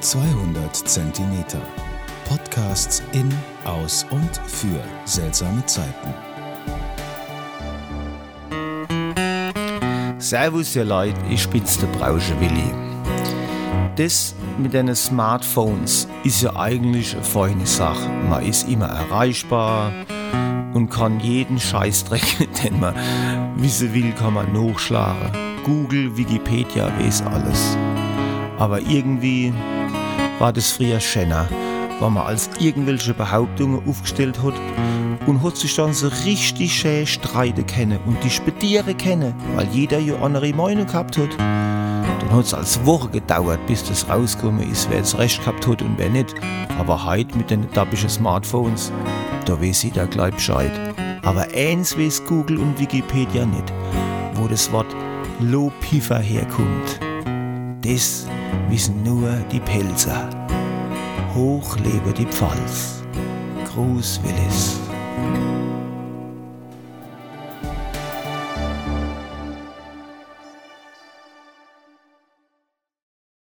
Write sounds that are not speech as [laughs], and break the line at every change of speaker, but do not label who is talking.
200 Zentimeter. Podcasts in, aus und für seltsame Zeiten.
Servus ihr Leute, ich bin's der Brausche Willi. Das mit den Smartphones ist ja eigentlich eine feine Sache. Man ist immer erreichbar und kann jeden Scheißdreck, [laughs] den man wissen will, kann man nachschlagen. Google, Wikipedia, weiß alles. Aber irgendwie war das früher schöner, weil man als irgendwelche Behauptungen aufgestellt hat und hat sich dann so richtig schön streiten können und disputieren können, weil jeder ja andere Meinung gehabt hat. Dann hat es als Woche gedauert, bis das rausgekommen ist, wer jetzt recht gehabt hat und wer nicht. Aber heute mit den tappischen Smartphones, da weiß jeder gleich Bescheid. Aber eins weiß Google und Wikipedia nicht, wo das Wort Lobhiefer herkommt. Das wissen nur die Pelzer. Hoch lebe die Pfalz. Gruß Willis.